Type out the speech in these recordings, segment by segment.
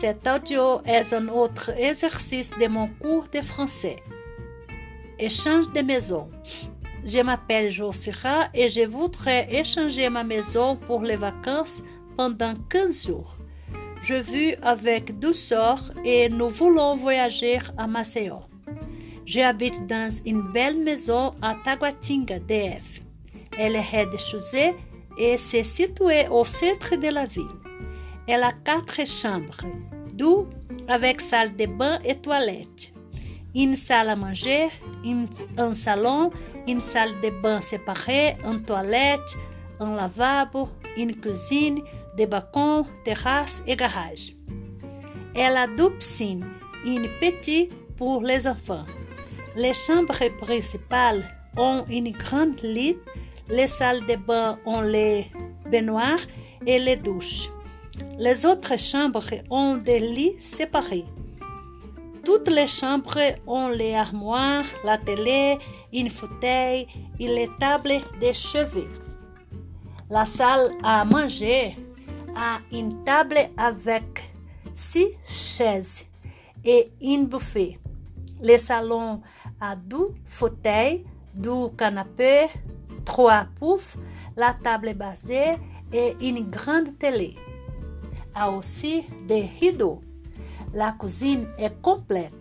Cet audio est un autre exercice de mon cours de français. Échange de maison. Je m'appelle Josira et je voudrais échanger ma maison pour les vacances pendant 15 jours. Je vis avec douceur et nous voulons voyager à Maceió. J'habite dans une belle maison à Taguatinga, DF. Elle est rez-de-chaussée et se située au centre de la ville. Elle a quatre chambres, deux avec salle de bain et toilette, une salle à manger, un salon, une salle de bain séparée, une toilette, un lavabo, une cuisine, des balcons, terrasse et garage. Elle a deux piscines, une petite pour les enfants. Les chambres principales ont une grande lit, les salles de bain ont les baignoires et les douches. Les autres chambres ont des lits séparés. Toutes les chambres ont les armoires, la télé, une fauteuil et les tables de chevet. La salle à manger a une table avec six chaises et un buffet. Le salon a deux fauteuils, deux canapés, trois poufs, la table basée et une grande télé. Aussi des rideaux. La cuisine est complète.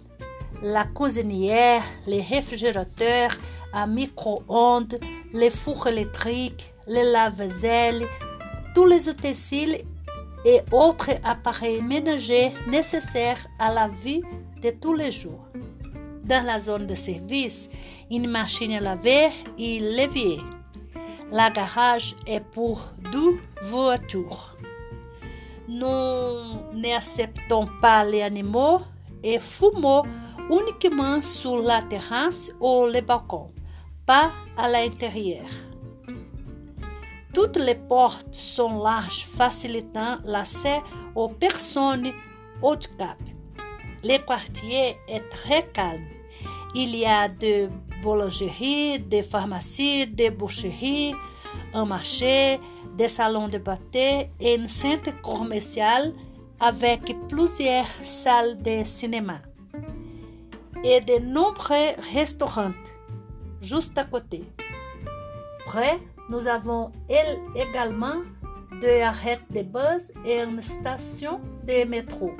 La cuisinière, les réfrigérateurs à micro-ondes, les fours électriques, les lave-vaisselle, tous les ustensiles et autres appareils ménagers nécessaires à la vie de tous les jours. Dans la zone de service, une machine à laver et l'évier. La garage est pour deux voitures. Nous n'acceptons pas les animaux et fumons uniquement sur la terrasse ou le balcon, pas à l'intérieur. Toutes les portes sont larges, facilitant l'accès aux personnes cap. Le quartier est très calme. Il y a de boulangeries, des pharmacies, des boucheries, un marché, des salons de beauté et un centre commercial avec plusieurs salles de cinéma et de nombreux restaurants juste à côté. Près, nous avons également deux arrêts de bus et une station de métro.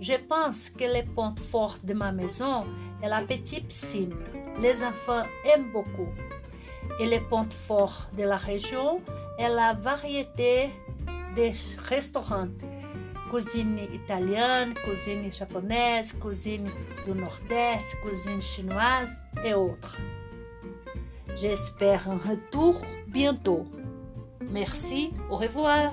Je pense que le point fort de ma maison est la petite piscine. Les enfants aiment beaucoup. Et le point fort de la région est la variété des restaurants. Cuisine italienne, cuisine japonaise, cuisine du Nord-Est, cuisine chinoise et autres. J'espère un retour bientôt. Merci, au revoir.